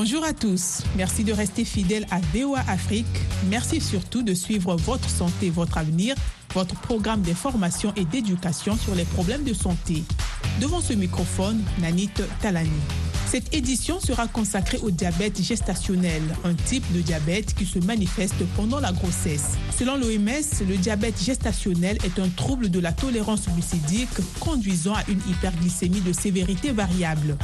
Bonjour à tous. Merci de rester fidèles à VOA Afrique. Merci surtout de suivre votre santé, votre avenir, votre programme d'information et d'éducation sur les problèmes de santé. Devant ce microphone, Nanit Talani. Cette édition sera consacrée au diabète gestationnel, un type de diabète qui se manifeste pendant la grossesse. Selon l'OMS, le diabète gestationnel est un trouble de la tolérance glucidique conduisant à une hyperglycémie de sévérité variable.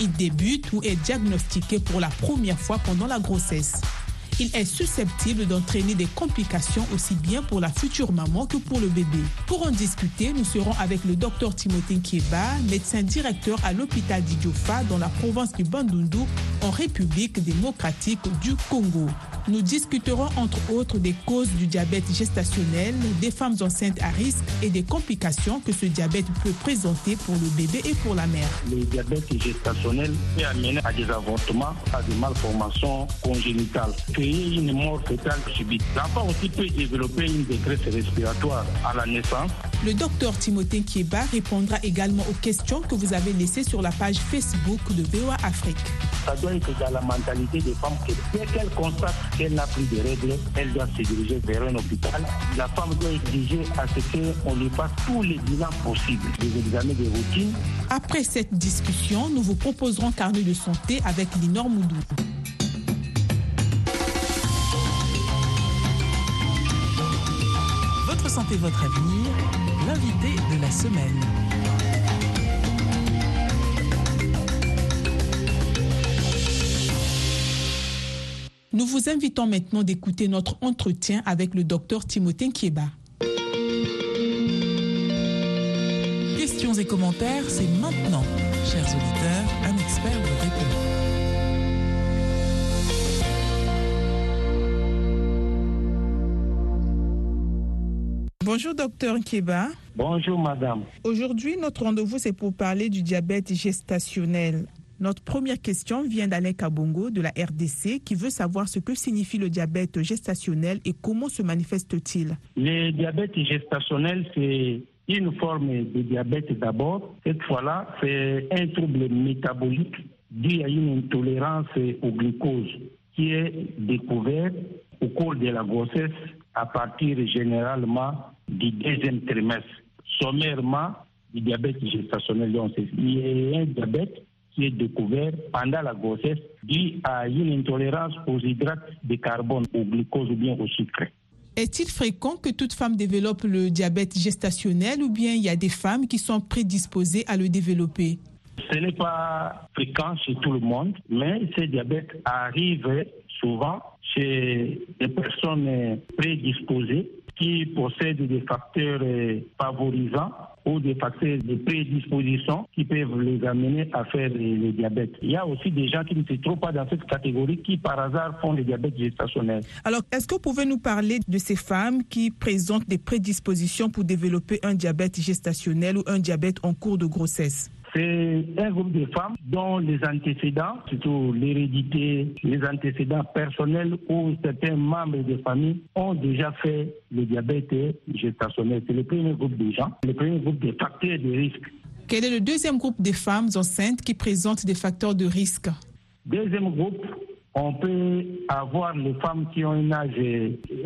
Il débute ou est diagnostiqué pour la première fois pendant la grossesse il est susceptible d'entraîner des complications aussi bien pour la future maman que pour le bébé. Pour en discuter, nous serons avec le docteur Timothée Kieba, médecin directeur à l'hôpital d'Idiofa dans la province du Bandundu en République démocratique du Congo. Nous discuterons entre autres des causes du diabète gestationnel, des femmes enceintes à risque et des complications que ce diabète peut présenter pour le bébé et pour la mère. Le diabète gestationnel peut amener à des avortements, à des malformations congénitales, une mort fœtale subite. L'enfant aussi peut développer une détresse respiratoire à la naissance. Le docteur Timothée Kieba répondra également aux questions que vous avez laissées sur la page Facebook de VOA Afrique. Ça doit être dans la mentalité des femmes que dès qu'elles constatent qu'elle n'a plus de règles, elle doit se diriger vers un hôpital. La femme doit exiger à ce qu'on lui fasse tous les bilans possibles, des examens de routine. Après cette discussion, nous vous proposerons carnet de santé avec Linor Moudou. Votre avenir, l'invité de la semaine. Nous vous invitons maintenant d'écouter notre entretien avec le docteur Timothée Kieba. Questions et commentaires, c'est maintenant. Chers auditeurs, Bonjour docteur Kieba. Bonjour madame. Aujourd'hui, notre rendez-vous, c'est pour parler du diabète gestationnel. Notre première question vient d'Alain Kabongo de la RDC qui veut savoir ce que signifie le diabète gestationnel et comment se manifeste-t-il. Le diabète gestationnel, c'est une forme de diabète d'abord. Cette fois-là, c'est un trouble métabolique dû à une intolérance au glucose qui est découvert au cours de la grossesse à partir généralement du deuxième trimestre. Sommairement, du diabète gestationnel. Il y a un diabète qui est découvert pendant la grossesse dû à une intolérance aux hydrates de carbone, au glucose ou bien au sucre. Est-il fréquent que toute femme développe le diabète gestationnel ou bien il y a des femmes qui sont prédisposées à le développer? Ce n'est pas fréquent chez tout le monde, mais ce diabète arrive souvent chez des personnes prédisposées qui possèdent des facteurs favorisants ou des facteurs de prédisposition qui peuvent les amener à faire le, diabète. Il y a aussi des gens qui ne se trouvent pas dans cette catégorie qui par hasard font le diabète gestationnel. Alors, est-ce que vous pouvez nous parler de ces femmes qui présentent des prédispositions pour développer un diabète gestationnel ou un diabète en cours de grossesse? C'est un groupe de femmes dont les antécédents, surtout l'hérédité, les antécédents personnels ou certains membres de famille ont déjà fait le diabète gestationnel. C'est le premier groupe de gens, le premier groupe de facteurs de risque. Quel est le deuxième groupe de femmes enceintes qui présentent des facteurs de risque? Deuxième groupe, on peut avoir les femmes qui ont un âge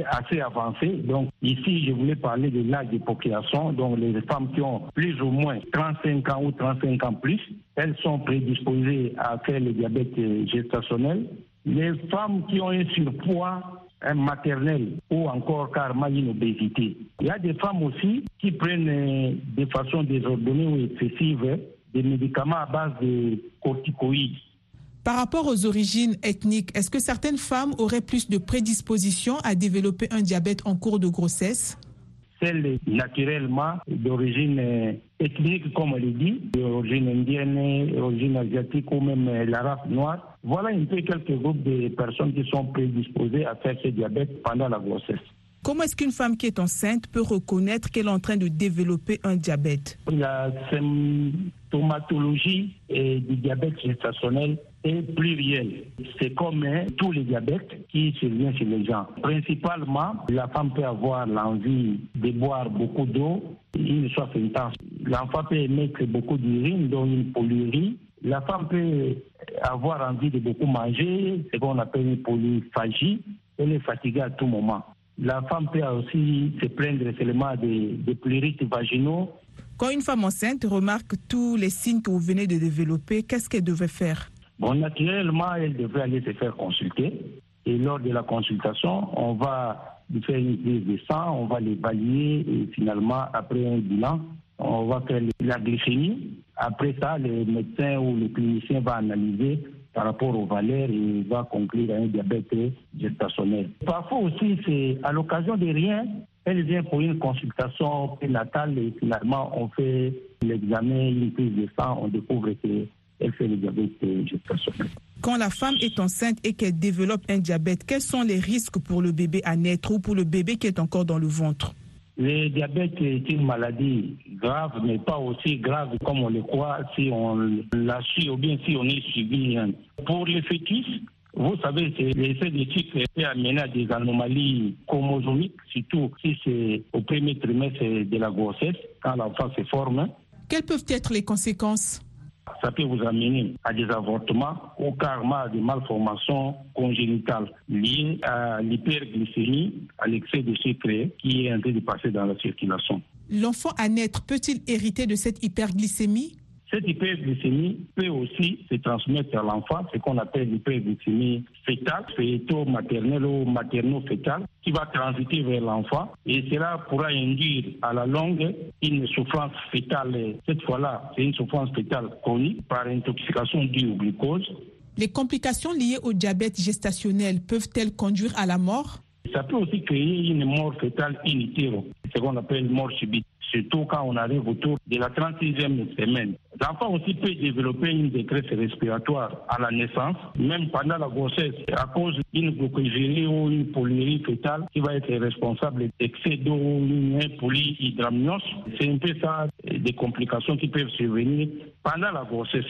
assez avancé. Donc ici, je voulais parler de l'âge de population. Donc les femmes qui ont plus ou moins 35 ans ou 35 ans plus, elles sont prédisposées à faire le diabète gestationnel. Les femmes qui ont un surpoids maternel ou encore carrément une obésité. Il y a des femmes aussi qui prennent de façon désordonnée ou excessive des médicaments à base de corticoïdes. Par rapport aux origines ethniques, est-ce que certaines femmes auraient plus de prédisposition à développer un diabète en cours de grossesse? Celles naturellement d'origine ethnique, comme on le dit, d'origine indienne, d'origine asiatique ou même la race noire. Voilà un peu quelques groupes de personnes qui sont prédisposées à faire ce diabète pendant la grossesse. Comment est-ce qu'une femme qui est enceinte peut reconnaître qu'elle est en train de développer un diabète? La symptomatologie du diabète gestationnel est plurielle. C'est comme hein, tous les diabètes qui surviennent chez les gens. Principalement, la femme peut avoir l'envie de boire beaucoup d'eau, une soif intense. L'enfant peut émettre beaucoup d'urine, dont une polyurie. La femme peut avoir envie de beaucoup manger, ce qu'on appelle une polyphagie. Elle est fatiguée à tout moment. La femme peut aussi se plaindre seulement des, des pleurites vaginaux. Quand une femme enceinte remarque tous les signes que vous venez de développer, qu'est-ce qu'elle devait faire? Bon, naturellement, elle devrait aller se faire consulter. Et lors de la consultation, on va lui faire une prise de sang, on va l'évaluer et finalement, après un bilan, on va faire la glycémie. Après ça, le médecin ou le clinicien va analyser par rapport aux valeurs et va conclure un diabète gestationnel. Parfois aussi, c'est à l'occasion de rien, elle vient pour une consultation prénatale et finalement on fait l'examen, une de sang, on découvre qu'elle fait le diabète gestationnel. Quand la femme est enceinte et qu'elle développe un diabète, quels sont les risques pour le bébé à naître ou pour le bébé qui est encore dans le ventre? Le diabète est une maladie grave, mais pas aussi grave comme on le croit si on la suit ou bien si on est suivi. Pour les fœtus, vous savez, l'essai d'éthique peut amener à des anomalies chromosomiques, surtout si c'est au premier trimestre de la grossesse, quand l'enfant se forme. Quelles peuvent être les conséquences? Ça peut vous amener à des avortements ou carrément à des malformations congénitales liées à l'hyperglycémie, à l'excès de sucre qui est en train de passer dans la circulation. L'enfant à naître peut-il hériter de cette hyperglycémie? Cette hyperglycémie peut aussi se transmettre à l'enfant, ce qu'on appelle l'hyperglycémie fétale, féto-maternelle ou materno-fétale, qui va transiter vers l'enfant et cela pourra induire à la longue une souffrance fétale. Cette fois-là, c'est une souffrance fétale chronique par intoxication due au glucose. Les complications liées au diabète gestationnel peuvent-elles conduire à la mort? Ça peut aussi créer une mort fétale in ce qu'on appelle mort subite surtout quand on arrive autour de la 36e semaine. L'enfant aussi peut développer une détresse respiratoire à la naissance, même pendant la grossesse, à cause d'une glucosérie ou une polyurie fétale qui va être responsable d'excès d'eau ou une polyhydramnios. C'est un peu ça, des complications qui peuvent survenir pendant la grossesse.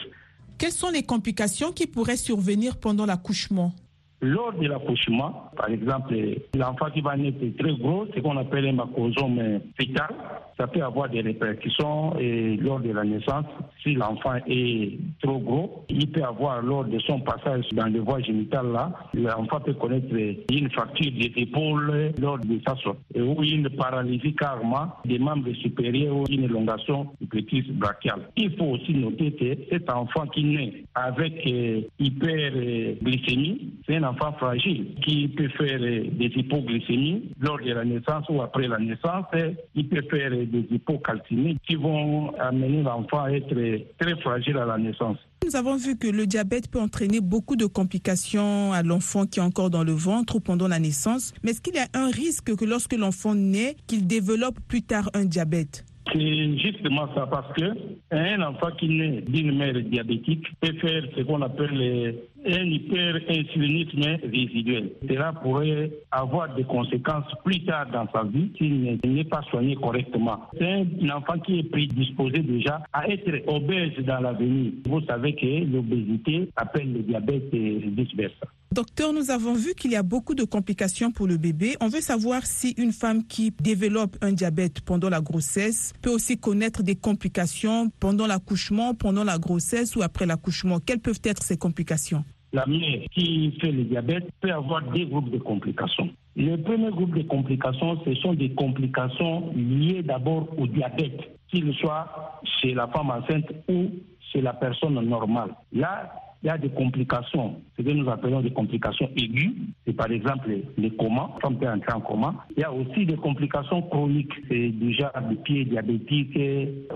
Quelles sont les complications qui pourraient survenir pendant l'accouchement? Lors de l'accouchement, par exemple, l'enfant qui va naître très gros, ce qu'on appelle un macrosome fétal, ça peut avoir des répercussions lors de la naissance. Si l'enfant est trop gros, il peut avoir lors de son passage dans les voies génitales là, l'enfant peut connaître une fracture des épaules lors de sa sortie ou une paralysie carrément des membres supérieurs ou une élongation du petit brachial. Il faut aussi noter que cet enfant qui naît avec euh, hyperglycémie, c'est un enfant fragile qui peut faire euh, des hypoglycémies lors de la naissance ou après la naissance. Il peut faire des hypocalcémies qui vont amener l'enfant à être très fragile à la naissance. Nous avons vu que le diabète peut entraîner beaucoup de complications à l'enfant qui est encore dans le ventre ou pendant la naissance. Mais est-ce qu'il y a un risque que lorsque l'enfant naît, qu'il développe plus tard un diabète? C'est justement ça, parce que un enfant qui naît d'une mère diabétique peut faire ce qu'on appelle un hyperinsulinisme résiduel. Cela pourrait avoir des conséquences plus tard dans sa vie s'il n'est pas soigné correctement. C'est un enfant qui est prédisposé déjà à être obèse dans l'avenir. Vous savez que l'obésité appelle le diabète et vice-versa. Docteur, nous avons vu qu'il y a beaucoup de complications pour le bébé. On veut savoir si une femme qui développe un diabète pendant la grossesse peut aussi connaître des complications pendant l'accouchement, pendant la grossesse ou après l'accouchement. Quelles peuvent être ces complications? La mère qui fait le diabète peut avoir des groupes de complications. Le premier groupe de complications, ce sont des complications liées d'abord au diabète, qu'il soit chez la femme enceinte ou chez la personne normale. Là, il y a des complications, ce que nous appelons des complications aiguës, c'est par exemple les comas, quand peut entrer en coma. Il y a aussi des complications chroniques, c'est déjà des pieds diabétiques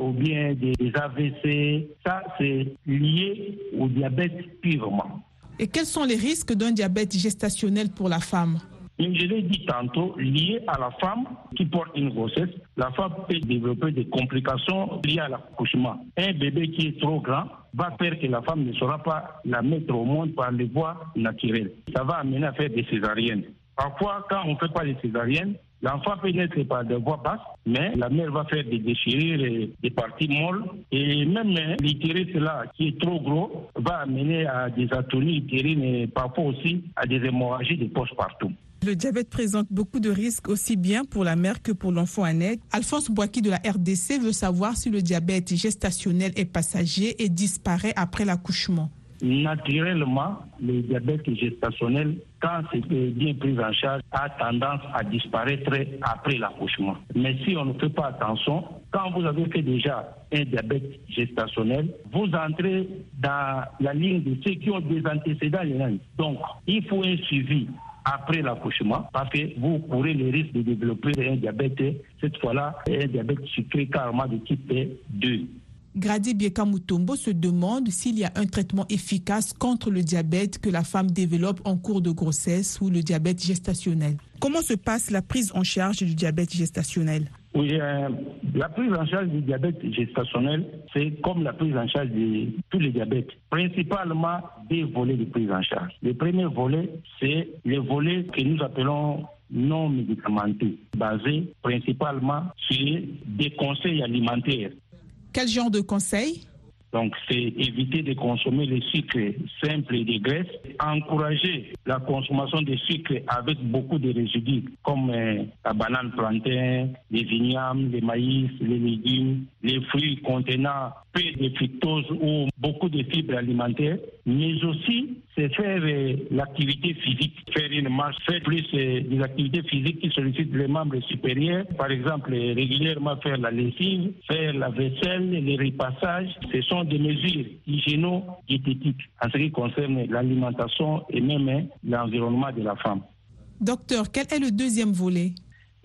ou bien des AVC. Ça, c'est lié au diabète purement. Et quels sont les risques d'un diabète gestationnel pour la femme? Je l'ai dit tantôt, lié à la femme qui porte une grossesse, la femme peut développer des complications liées à l'accouchement. Un bébé qui est trop grand va faire que la femme ne saura pas la mettre au monde par les voies naturelles. Ça va amener à faire des césariennes. Parfois, quand on ne fait pas des césariennes, L'enfant peut naître par des voies basses, mais la mère va faire des déchirures des parties molles. Et même l'utérus là, qui est trop gros, va amener à des atonies utérines et parfois aussi à des hémorragies de poste partout. Le diabète présente beaucoup de risques aussi bien pour la mère que pour l'enfant à naître. Alphonse Boaki de la RDC veut savoir si le diabète gestationnel est passager et disparaît après l'accouchement. Naturellement, le diabète gestationnel, quand c'est bien pris en charge, a tendance à disparaître après l'accouchement. Mais si on ne fait pas attention, quand vous avez fait déjà un diabète gestationnel, vous entrez dans la ligne de ceux qui ont des antécédents. Donc, il faut un suivi après l'accouchement parce que vous courez le risque de développer un diabète, cette fois-là, un diabète sucré carrément de type 2. Grady Bieka Mutombo se demande s'il y a un traitement efficace contre le diabète que la femme développe en cours de grossesse ou le diabète gestationnel. Comment se passe la prise en charge du diabète gestationnel? Oui, euh, la prise en charge du diabète gestationnel, c'est comme la prise en charge de tous les diabètes. Principalement des volets de prise en charge. Le premier volet, c'est le volet que nous appelons non médicamenteux, basé principalement sur des conseils alimentaires. Quel genre de conseils? Donc, c'est éviter de consommer les sucres simples et des graisses, encourager la consommation de sucres avec beaucoup de résidus, comme euh, la banane plantain, les vignames, les maïs, les légumes, les fruits contenant de fructose ou beaucoup de fibres alimentaires, mais aussi c'est faire euh, l'activité physique, faire une marche, faire plus euh, des activités physiques qui sollicitent les membres supérieurs, par exemple régulièrement faire la lessive, faire la vaisselle, les repassages. Ce sont des mesures hygiéno-diététiques en ce qui concerne l'alimentation et même hein, l'environnement de la femme. Docteur, quel est le deuxième volet?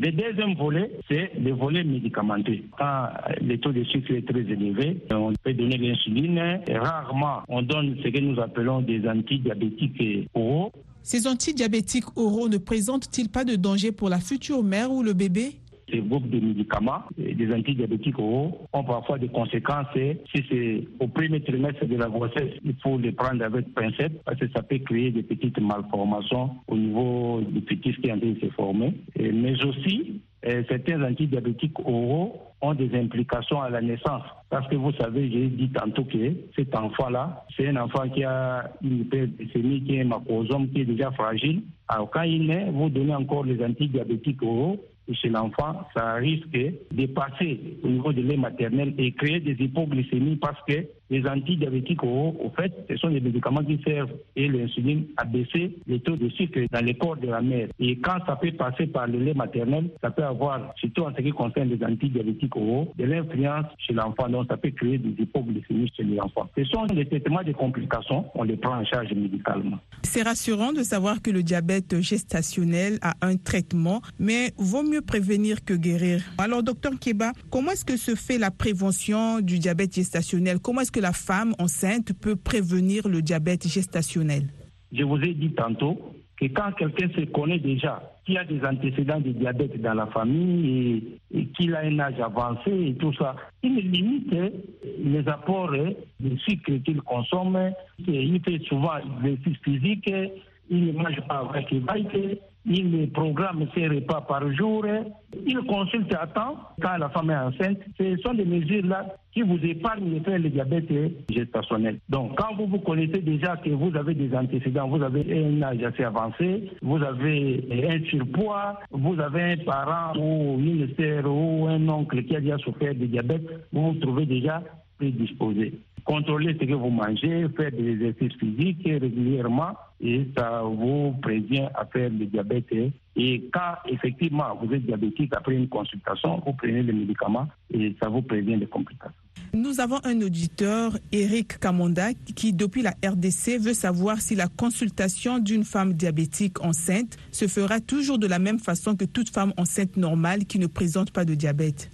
Le deuxième volet, c'est le volet médicamenteux. Quand le taux de sucre est très élevé, on peut donner l'insuline. Rarement, on donne ce que nous appelons des antidiabétiques oraux. Ces antidiabétiques oraux ne présentent-ils pas de danger pour la future mère ou le bébé? Ces groupes de médicaments, des antidiabétiques oraux, ont parfois des conséquences. Si c'est au premier trimestre de la grossesse, il faut les prendre avec pincette parce que ça peut créer des petites malformations au niveau du petit qui est en train de se former. Mais aussi, euh, certains antidiabétiques oraux ont des implications à la naissance. Parce que vous savez, j'ai dit tantôt que cet enfant-là, c'est un enfant qui a une hyperglycémie, qui est un macrosome, qui est déjà fragile. Alors quand il naît, vous donnez encore les antidiabétiques oraux, chez l'enfant, ça risque de passer au niveau de lait maternel et créer des hypoglycémies parce que les antidiabétiques au, au fait, ce sont des médicaments qui servent et l'insuline à baisser les taux de sucre dans le corps de la mère. Et quand ça peut passer par le lait maternel, ça peut avoir, surtout en ce qui concerne les antidiabétiques oraux, de l'influence chez l'enfant. Donc ça peut créer des hypoglycémies chez l'enfant. Ce sont des traitements de complications, on les prend en charge médicalement. C'est rassurant de savoir que le diabète gestationnel a un traitement, mais vaut mieux prévenir que guérir. Alors docteur Keba, comment est-ce que se fait la prévention du diabète gestationnel? Comment est-ce que la femme enceinte peut prévenir le diabète gestationnel Je vous ai dit tantôt que quand quelqu'un se connaît déjà, qu'il a des antécédents de diabète dans la famille et, qu'il a un âge avancé et tout ça, il limite les apports de sucre qu'il consomme. Il fait souvent des physique, il ne mange pas avec les il programme ses repas par jour, il consulte à temps quand la femme est enceinte. Ce sont des mesures-là qui vous épargnent de faire le diabète gestationnel. Donc, quand vous vous connaissez déjà que vous avez des antécédents, vous avez un âge assez avancé, vous avez un surpoids, vous avez un parent ou une sœur ou un oncle qui a déjà souffert de diabète, vous vous trouvez déjà prédisposé. Contrôlez ce que vous mangez, faites des exercices physiques régulièrement et ça vous prévient à faire le diabète. Et quand effectivement vous êtes diabétique après une consultation, vous prenez les médicaments et ça vous prévient des complications. Nous avons un auditeur, Eric Kamonda, qui depuis la RDC veut savoir si la consultation d'une femme diabétique enceinte se fera toujours de la même façon que toute femme enceinte normale qui ne présente pas de diabète.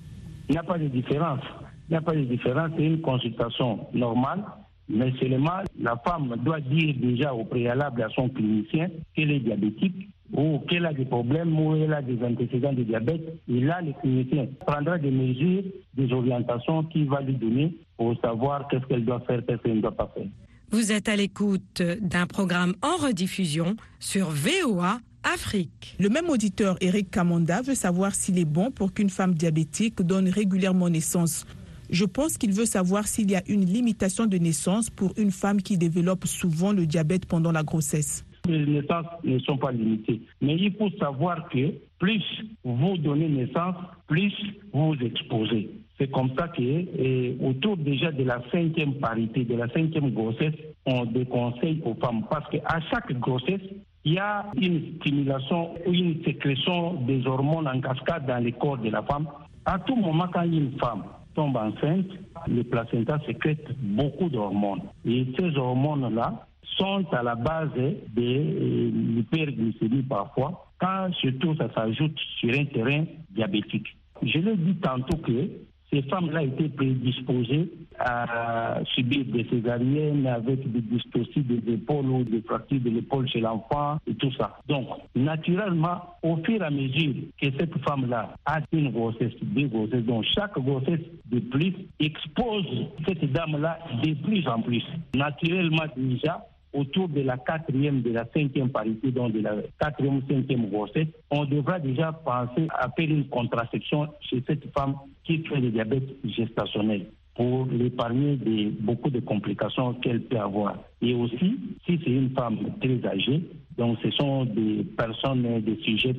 Il n'y a pas de différence. Il n'y a pas de différence. C'est une consultation normale mais seulement la femme doit dire déjà au préalable à son clinicien qu'elle est diabétique ou qu'elle a des problèmes ou qu'elle a des antécédents de diabète. Et là, le clinicien prendra des mesures, des orientations qu'il va lui donner pour savoir qu'est-ce qu'elle doit faire, qu'est-ce qu'elle ne doit pas faire. Vous êtes à l'écoute d'un programme en rediffusion sur VOA Afrique. Le même auditeur, Eric Kamonda, veut savoir s'il est bon pour qu'une femme diabétique donne régulièrement naissance je pense qu'il veut savoir s'il y a une limitation de naissance pour une femme qui développe souvent le diabète pendant la grossesse. Les naissances ne sont pas limitées. Mais il faut savoir que plus vous donnez naissance, plus vous vous exposez. C'est comme ça que, autour déjà de la cinquième parité, de la cinquième grossesse, on déconseille aux femmes parce qu'à chaque grossesse, il y a une stimulation ou une sécrétion des hormones en cascade dans le corps de la femme. À tout moment, quand une femme tombe enceinte, le placenta sécrète beaucoup d'hormones. Et ces hormones-là sont à la base de l'hyperglycémie parfois, quand surtout ça s'ajoute sur un terrain diabétique. Je l'ai dit tantôt que ces femmes-là étaient prédisposées à subir des césariennes avec des dystocies des épaules ou des fractures de l'épaule chez l'enfant et tout ça. Donc, naturellement, au fur et à mesure que cette femme-là a une grossesse, deux grossesses, donc chaque grossesse de plus expose cette dame-là de plus en plus. Naturellement, déjà, autour de la quatrième, de la cinquième parité, donc de la quatrième, cinquième grossesse, on devra déjà penser à faire une contraception chez cette femme qui fait le diabète gestationnel pour l'épargner de beaucoup de complications qu'elle peut avoir. Et aussi, si c'est une femme très âgée, donc ce sont des personnes, des sujets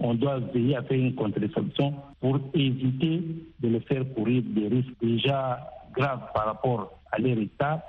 on doit veiller à faire une contraception pour éviter de le faire courir des risques déjà graves par rapport à leur état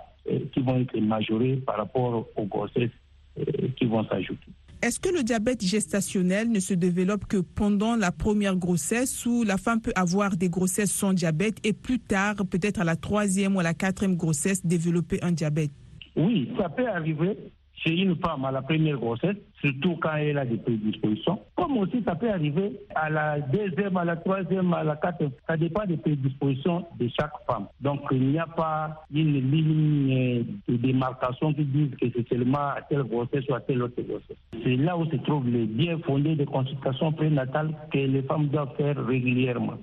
qui vont être majorés par rapport aux grossesses euh, qui vont s'ajouter. Est-ce que le diabète gestationnel ne se développe que pendant la première grossesse ou la femme peut avoir des grossesses sans diabète et plus tard, peut-être à la troisième ou à la quatrième grossesse, développer un diabète? Oui, ça peut arriver chez une femme à la première grossesse, surtout quand elle a des prédispositions. Comme aussi ça peut arriver à la deuxième, à la troisième, à la quatrième. Ça dépend des prédispositions de chaque femme. Donc il n'y a pas une ligne de démarcation qui dise que c'est seulement à telle grossesse ou à telle autre grossesse. C'est là où se trouve le bien fondé de consultation prénatale que les femmes doivent faire régulièrement.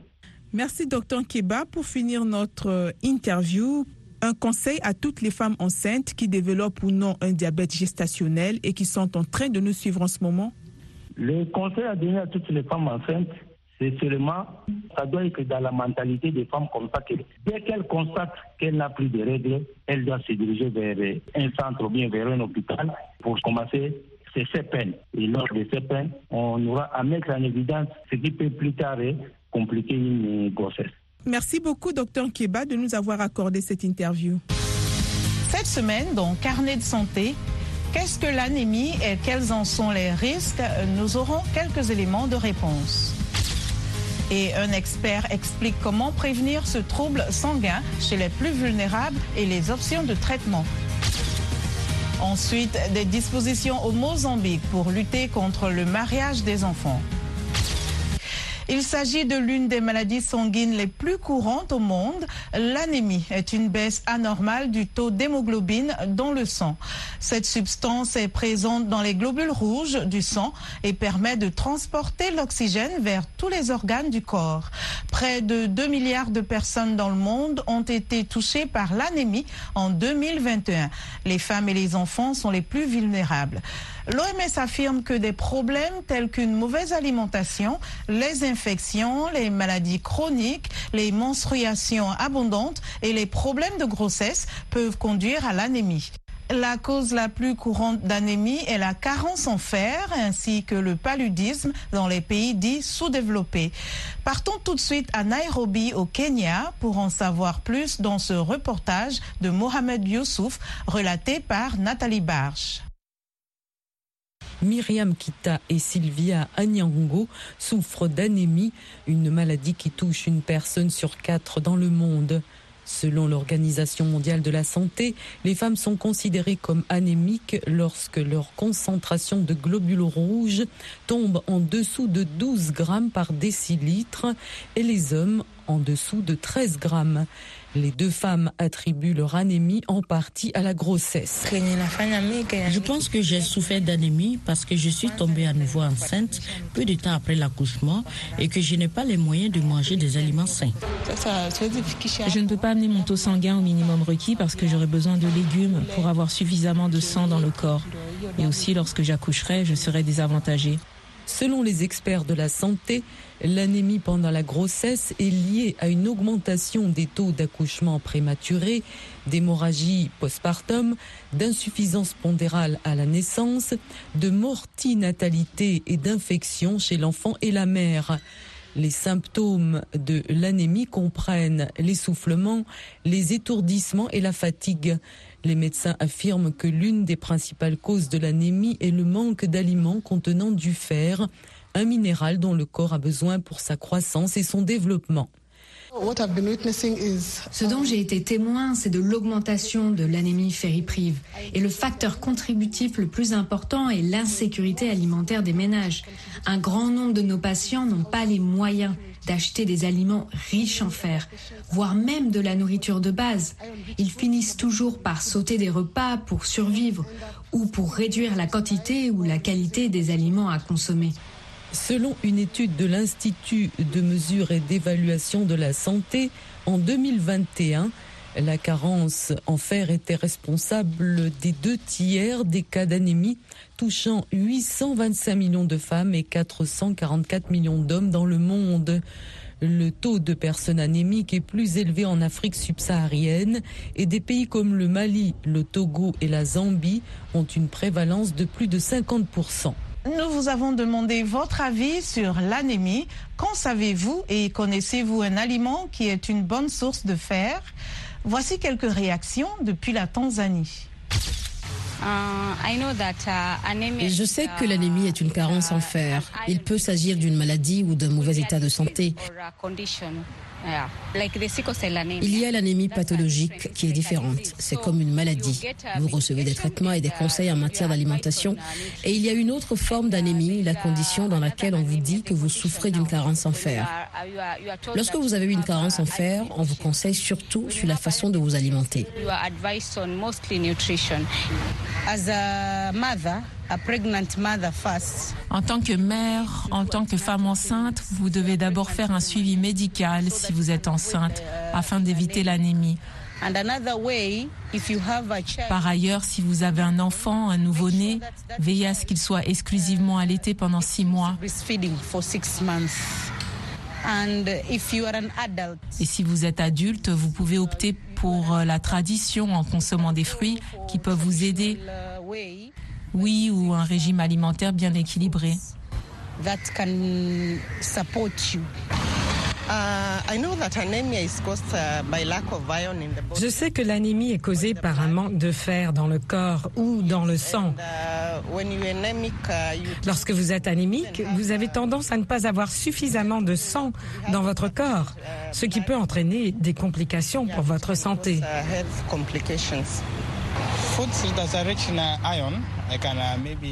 Merci, docteur Keba. Pour finir notre interview, un conseil à toutes les femmes enceintes qui développent ou non un diabète gestationnel et qui sont en train de nous suivre en ce moment? Le conseil à donner à toutes les femmes enceintes, c'est seulement, ça doit être dans la mentalité des femmes comme ça que dès qu'elles constatent qu'elle n'a plus de règles, elle doit se diriger vers un centre ou bien vers un hôpital pour commencer ses peines. Et lors de ces peines, on aura à mettre en évidence ce qui peut plus tard compliquer une grossesse. Merci beaucoup, docteur Keba, de nous avoir accordé cette interview. Cette semaine, dans Carnet de santé, qu'est-ce que l'anémie et quels en sont les risques? Nous aurons quelques éléments de réponse. Et un expert explique comment prévenir ce trouble sanguin chez les plus vulnérables et les options de traitement. Ensuite, des dispositions au Mozambique pour lutter contre le mariage des enfants. Il s'agit de l'une des maladies sanguines les plus courantes au monde. L'anémie est une baisse anormale du taux d'hémoglobine dans le sang. Cette substance est présente dans les globules rouges du sang et permet de transporter l'oxygène vers tous les organes du corps. Près de 2 milliards de personnes dans le monde ont été touchées par l'anémie en 2021. Les femmes et les enfants sont les plus vulnérables. L'OMS affirme que des problèmes tels qu'une mauvaise alimentation, les infections, les maladies chroniques, les menstruations abondantes et les problèmes de grossesse peuvent conduire à l'anémie. La cause la plus courante d'anémie est la carence en fer ainsi que le paludisme dans les pays dits sous-développés. Partons tout de suite à Nairobi au Kenya pour en savoir plus dans ce reportage de Mohamed Youssouf relaté par Nathalie Barge. Myriam Kita et Sylvia Anyango souffrent d'anémie, une maladie qui touche une personne sur quatre dans le monde. Selon l'Organisation mondiale de la santé, les femmes sont considérées comme anémiques lorsque leur concentration de globules rouges tombe en dessous de 12 grammes par décilitre et les hommes en dessous de 13 grammes. Les deux femmes attribuent leur anémie en partie à la grossesse. Je pense que j'ai souffert d'anémie parce que je suis tombée à nouveau enceinte peu de temps après l'accouchement et que je n'ai pas les moyens de manger des aliments sains. Je ne peux pas amener mon taux sanguin au minimum requis parce que j'aurai besoin de légumes pour avoir suffisamment de sang dans le corps. Et aussi, lorsque j'accoucherai, je serai désavantagée. Selon les experts de la santé, l'anémie pendant la grossesse est liée à une augmentation des taux d'accouchement prématuré, d'hémorragie postpartum, d'insuffisance pondérale à la naissance, de mortinatalité et d'infection chez l'enfant et la mère. Les symptômes de l'anémie comprennent l'essoufflement, les étourdissements et la fatigue. Les médecins affirment que l'une des principales causes de l'anémie est le manque d'aliments contenant du fer, un minéral dont le corps a besoin pour sa croissance et son développement. Ce dont j'ai été témoin, c'est de l'augmentation de l'anémie fériprive. Et le facteur contributif le plus important est l'insécurité alimentaire des ménages. Un grand nombre de nos patients n'ont pas les moyens d'acheter des aliments riches en fer, voire même de la nourriture de base. Ils finissent toujours par sauter des repas pour survivre ou pour réduire la quantité ou la qualité des aliments à consommer. Selon une étude de l'Institut de mesure et d'évaluation de la santé, en 2021, la carence en fer était responsable des deux tiers des cas d'anémie, touchant 825 millions de femmes et 444 millions d'hommes dans le monde. Le taux de personnes anémiques est plus élevé en Afrique subsaharienne et des pays comme le Mali, le Togo et la Zambie ont une prévalence de plus de 50% nous vous avons demandé votre avis sur l'anémie. Qu'en savez-vous et connaissez-vous un aliment qui est une bonne source de fer? Voici quelques réactions depuis la Tanzanie. Uh, uh, Je sais que l'anémie est une carence en fer. Il peut s'agir d'une maladie ou d'un mauvais état de santé. Il y a l'anémie pathologique qui est différente. C'est comme une maladie. Vous recevez des traitements et des conseils en matière d'alimentation. Et il y a une autre forme d'anémie, la condition dans laquelle on vous dit que vous souffrez d'une carence en fer. Lorsque vous avez une carence en fer, on vous conseille surtout sur la façon de vous alimenter. En tant que mère, en tant que femme enceinte, vous devez d'abord faire un suivi médical si vous êtes enceinte afin d'éviter l'anémie. Par ailleurs, si vous avez un enfant, un nouveau-né, veillez à ce qu'il soit exclusivement allaité pendant six mois. Et si vous êtes adulte, vous pouvez opter pour la tradition en consommant des fruits qui peuvent vous aider oui, ou un régime alimentaire bien équilibré. Je sais que l'anémie est causée par un manque de fer dans le corps ou dans le sang. Uh, uh, Lorsque vous êtes anémique, vous avez tendance à ne pas avoir suffisamment de sang dans votre corps, ce qui peut entraîner des complications pour votre santé.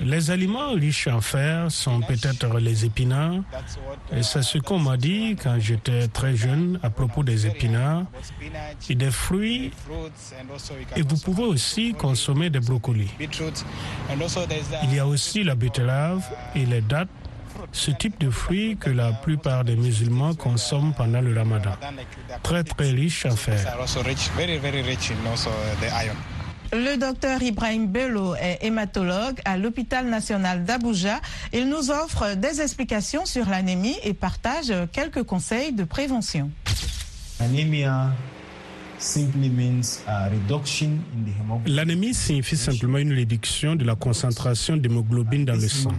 Les aliments riches en fer sont peut-être les épinards. Et c'est ce qu'on m'a dit quand j'étais très jeune à propos des épinards et des fruits. Et vous pouvez aussi consommer des brocolis. Il y a aussi la betterave et les dattes ce type de fruits que la plupart des musulmans consomment pendant le ramadan. Très très riche en fer. Le docteur Ibrahim Bello est hématologue à l'hôpital national d'Abuja. Il nous offre des explications sur l'anémie et partage quelques conseils de prévention. L'anémie signifie simplement une réduction de la concentration d'hémoglobine dans le sang.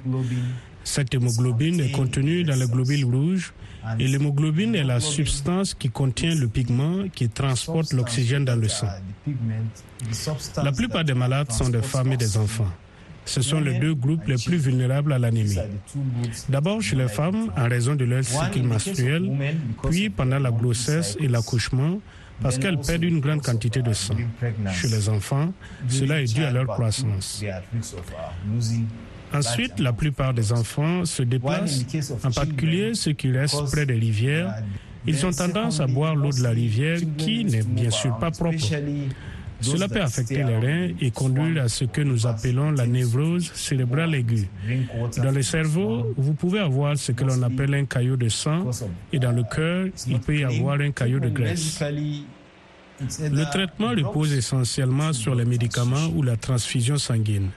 Cette hémoglobine est contenue dans les globules rouges et l'hémoglobine est la substance qui contient le pigment qui transporte l'oxygène dans le sang. La plupart des malades sont des femmes et des enfants. Ce sont les deux groupes les plus vulnérables à l'anémie. D'abord chez les femmes en raison de leur cycle menstruel, puis pendant la grossesse et l'accouchement parce qu'elles perdent une grande quantité de sang. Chez les enfants, cela est dû à leur croissance. Ensuite, la plupart des enfants se déplacent, en particulier ceux qui restent près des rivières. Ils ont tendance à boire l'eau de la rivière qui n'est bien sûr pas propre. Cela peut affecter les reins et conduire à ce que nous appelons la névrose cérébrale aiguë. Dans le cerveau, vous pouvez avoir ce que l'on appelle un caillot de sang et dans le cœur, il peut y avoir un caillot de graisse. Le traitement repose essentiellement sur les médicaments ou la transfusion sanguine.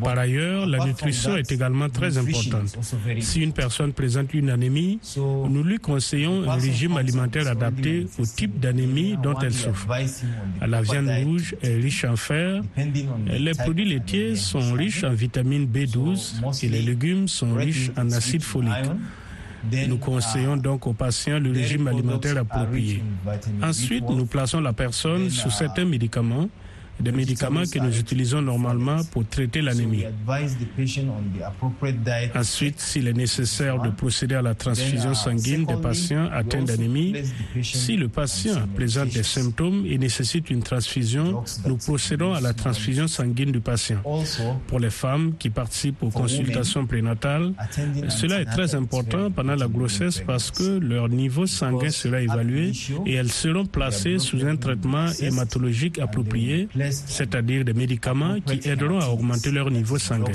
Par ailleurs, la nutrition est également très importante. Si une personne présente une anémie, nous lui conseillons un régime alimentaire adapté au type d'anémie dont elle souffre. La viande rouge est riche en fer, les produits laitiers sont riches en vitamine B12 et les légumes sont riches en acide folique. Nous conseillons donc aux patients le régime alimentaire approprié. Ensuite, nous plaçons la personne sous certains médicaments des médicaments que nous utilisons normalement pour traiter l'anémie. Ensuite, s'il est nécessaire de procéder à la transfusion sanguine des patients atteints d'anémie, si le patient présente des symptômes et nécessite une transfusion, nous procédons à la transfusion sanguine du patient. Pour les femmes qui participent aux consultations prénatales, cela est très important pendant la grossesse parce que leur niveau sanguin sera évalué et elles seront placées sous un traitement hématologique approprié c'est-à-dire des médicaments qui aideront à augmenter leur niveau sanguin.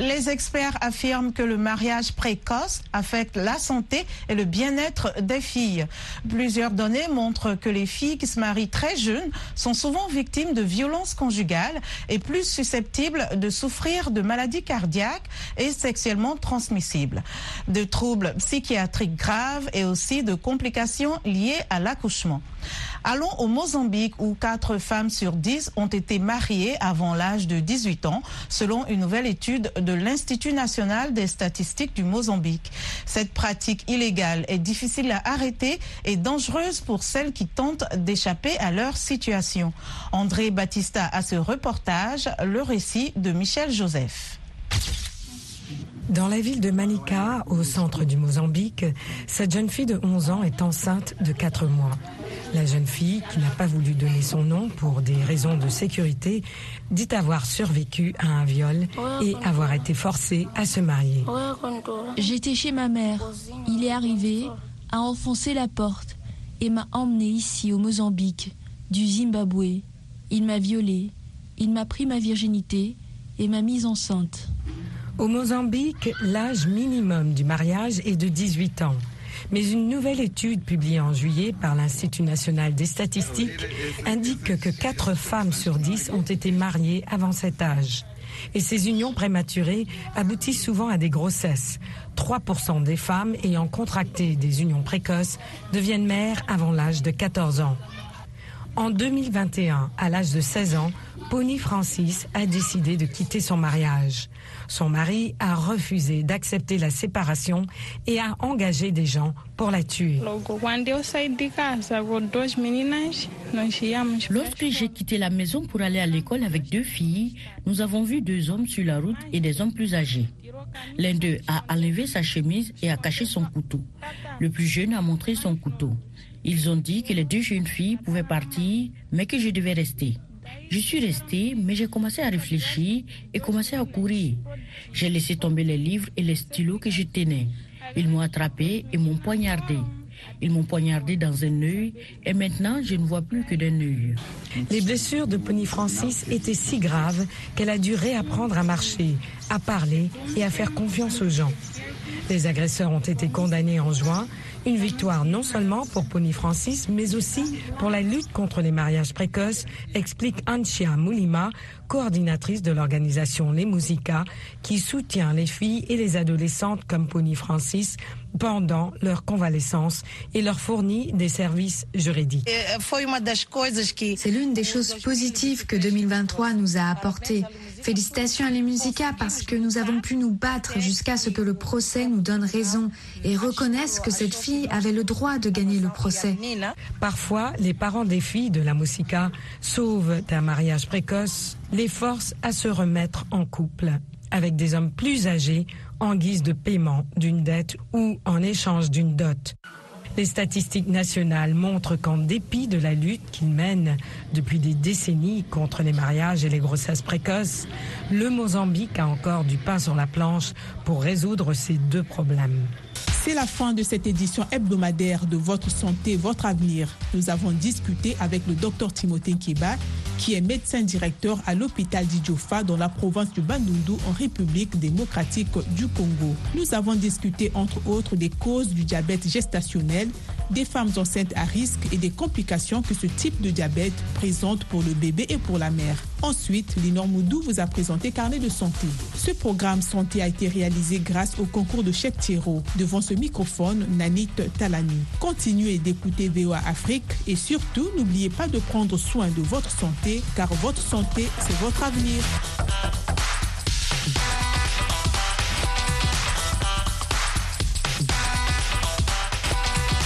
Les experts affirment que le mariage précoce affecte la santé et le bien-être des filles. Plusieurs données montrent que les filles qui se marient très jeunes sont souvent victimes de violences conjugales et plus susceptibles de souffrir de maladies cardiaques et sexuellement transmissibles, de troubles psychiatriques graves et aussi de complications liées à l'accouchement. Allons au Mozambique où 4 femmes sur 10 ont été mariées avant l'âge de 18 ans, selon une nouvelle étude de l'Institut national des statistiques du Mozambique. Cette pratique illégale est difficile à arrêter et dangereuse pour celles qui tentent d'échapper à leur situation. André Battista a ce reportage, le récit de Michel Joseph. Dans la ville de Manica, au centre du Mozambique, cette jeune fille de 11 ans est enceinte de 4 mois. La jeune fille, qui n'a pas voulu donner son nom pour des raisons de sécurité, dit avoir survécu à un viol et avoir été forcée à se marier. J'étais chez ma mère. Il est arrivé, a enfoncé la porte et m'a emmené ici au Mozambique, du Zimbabwe. Il m'a violée, il m'a pris ma virginité et m'a mise enceinte. Au Mozambique, l'âge minimum du mariage est de 18 ans. Mais une nouvelle étude publiée en juillet par l'Institut national des statistiques indique que 4 femmes sur 10 ont été mariées avant cet âge. Et ces unions prématurées aboutissent souvent à des grossesses. 3% des femmes ayant contracté des unions précoces deviennent mères avant l'âge de 14 ans. En 2021, à l'âge de 16 ans, Pony Francis a décidé de quitter son mariage. Son mari a refusé d'accepter la séparation et a engagé des gens pour la tuer. Lorsque j'ai quitté la maison pour aller à l'école avec deux filles, nous avons vu deux hommes sur la route et des hommes plus âgés. L'un d'eux a enlevé sa chemise et a caché son couteau. Le plus jeune a montré son couteau. Ils ont dit que les deux jeunes filles pouvaient partir, mais que je devais rester. Je suis restée, mais j'ai commencé à réfléchir et commencé à courir. J'ai laissé tomber les livres et les stylos que je tenais. Ils m'ont attrapé et m'ont poignardé. Ils m'ont poignardé dans un œil et maintenant je ne vois plus que d'un œil. Les blessures de Pony Francis étaient si graves qu'elle a dû réapprendre à marcher, à parler et à faire confiance aux gens. Les agresseurs ont été condamnés en juin une victoire non seulement pour Pony Francis, mais aussi pour la lutte contre les mariages précoces, explique Anchia Moulima, coordinatrice de l'organisation Les Musica, qui soutient les filles et les adolescentes comme Pony Francis pendant leur convalescence et leur fournit des services juridiques. C'est l'une des choses positives que 2023 nous a apportées. Félicitations à les Musica parce que nous avons pu nous battre jusqu'à ce que le procès nous donne raison et reconnaisse que cette fille avait le droit de gagner le procès. Parfois, les parents des filles de la Musica sauvent d'un mariage précoce, les forcent à se remettre en couple avec des hommes plus âgés en guise de paiement d'une dette ou en échange d'une dot. Les statistiques nationales montrent qu'en dépit de la lutte qu'ils mènent depuis des décennies contre les mariages et les grossesses précoces, le Mozambique a encore du pain sur la planche pour résoudre ces deux problèmes. C'est la fin de cette édition hebdomadaire de Votre santé, votre avenir. Nous avons discuté avec le docteur Timothée Kiba, qui est médecin directeur à l'hôpital d'Idjofa dans la province du Bandundu en République démocratique du Congo. Nous avons discuté entre autres des causes du diabète gestationnel, des femmes enceintes à risque et des complications que ce type de diabète présente pour le bébé et pour la mère. Ensuite, Linor Moudou vous a présenté Carnet de santé. Ce programme santé a été réalisé grâce au concours de Chèque Thiro. Devant ce microphone, Nanit Talani. Continuez d'écouter VOA Afrique et surtout, n'oubliez pas de prendre soin de votre santé car votre santé, c'est votre avenir.